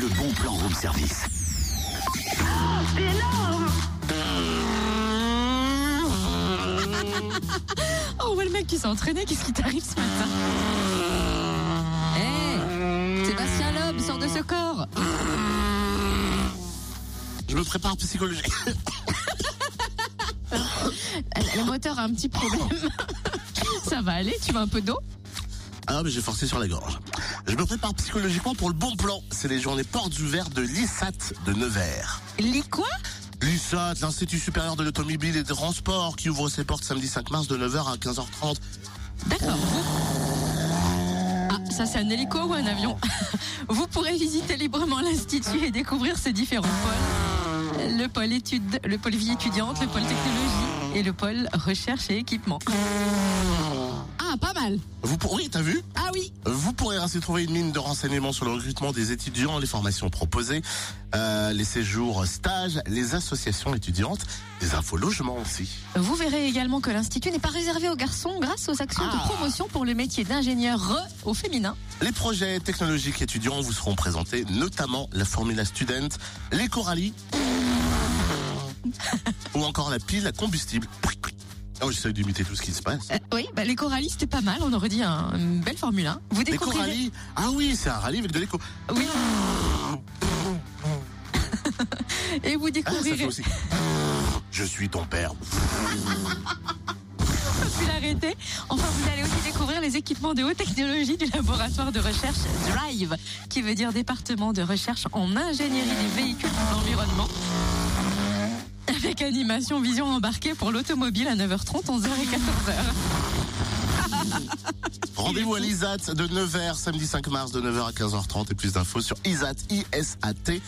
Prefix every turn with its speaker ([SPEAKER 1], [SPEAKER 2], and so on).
[SPEAKER 1] le bon plan room service.
[SPEAKER 2] C'est énorme
[SPEAKER 3] Oh, voit le mec qui s'est entraîné, qu'est-ce qui t'arrive ce matin Hé Sébastien Loeb, sors de ce corps
[SPEAKER 4] Je me prépare psychologiquement.
[SPEAKER 3] Le moteur a un petit problème. Ça va aller, tu veux un peu d'eau?
[SPEAKER 4] Ah, mais j'ai forcé sur la gorge. Je me prépare psychologiquement pour le bon plan. C'est les journées portes ouvertes de l'ISAT de Nevers.
[SPEAKER 3] Quoi?
[SPEAKER 4] L'ISAT, l'Institut supérieur de l'automobile et des transports, qui ouvre ses portes samedi 5 mars de 9h à 15h30.
[SPEAKER 3] D'accord. Ah, ça c'est un hélico ou un avion? Vous pourrez visiter librement l'Institut et découvrir ses différents pôles. Le pôle études, le pôle vie étudiante, le pôle technologie et le pôle recherche et équipement. Ah, pas mal
[SPEAKER 4] Vous pour... Oui, t'as vu
[SPEAKER 3] Ah oui
[SPEAKER 4] Vous pourrez ainsi trouver une mine de renseignements sur le recrutement des étudiants, les formations proposées, euh, les séjours stages, les associations étudiantes, les infos logements aussi.
[SPEAKER 3] Vous verrez également que l'Institut n'est pas réservé aux garçons grâce aux actions de
[SPEAKER 4] Ah.
[SPEAKER 3] promotion pour le métier d'ingénieur au féminin.
[SPEAKER 4] Les projets technologiques étudiants vous seront présentés, notamment la Formula Student, les Corallis ou encore la pile à combustible. Oh, j'essaie d'imiter tout ce qui se passe.
[SPEAKER 3] Euh, oui, bah, les corallistes, c'était pas mal. On aurait dit un- une belle Formule 1. Vous
[SPEAKER 4] Les. Corallis Ah oui, c'est un rallye avec de l'écho.
[SPEAKER 3] Oui. Et vous
[SPEAKER 4] Ah,
[SPEAKER 3] découvrirez...
[SPEAKER 4] aussi. Je suis ton père.
[SPEAKER 3] l'arrêter. Enfin, vous allez aussi découvrir les équipements de haute technologie du laboratoire de recherche DRIVE, qui veut dire département de recherche en ingénierie des véhicules et de l'environnement. Avec animation vision embarquée pour l'automobile à 9h30, 11h et 14h.
[SPEAKER 4] Rendez-vous à l'ISAT de 9h, samedi 5 mars de 9h à 15h30 et plus d'infos sur isat, isat.fr.